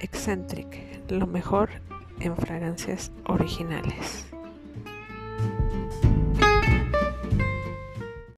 Eccentric, lo mejor en fragancias originales.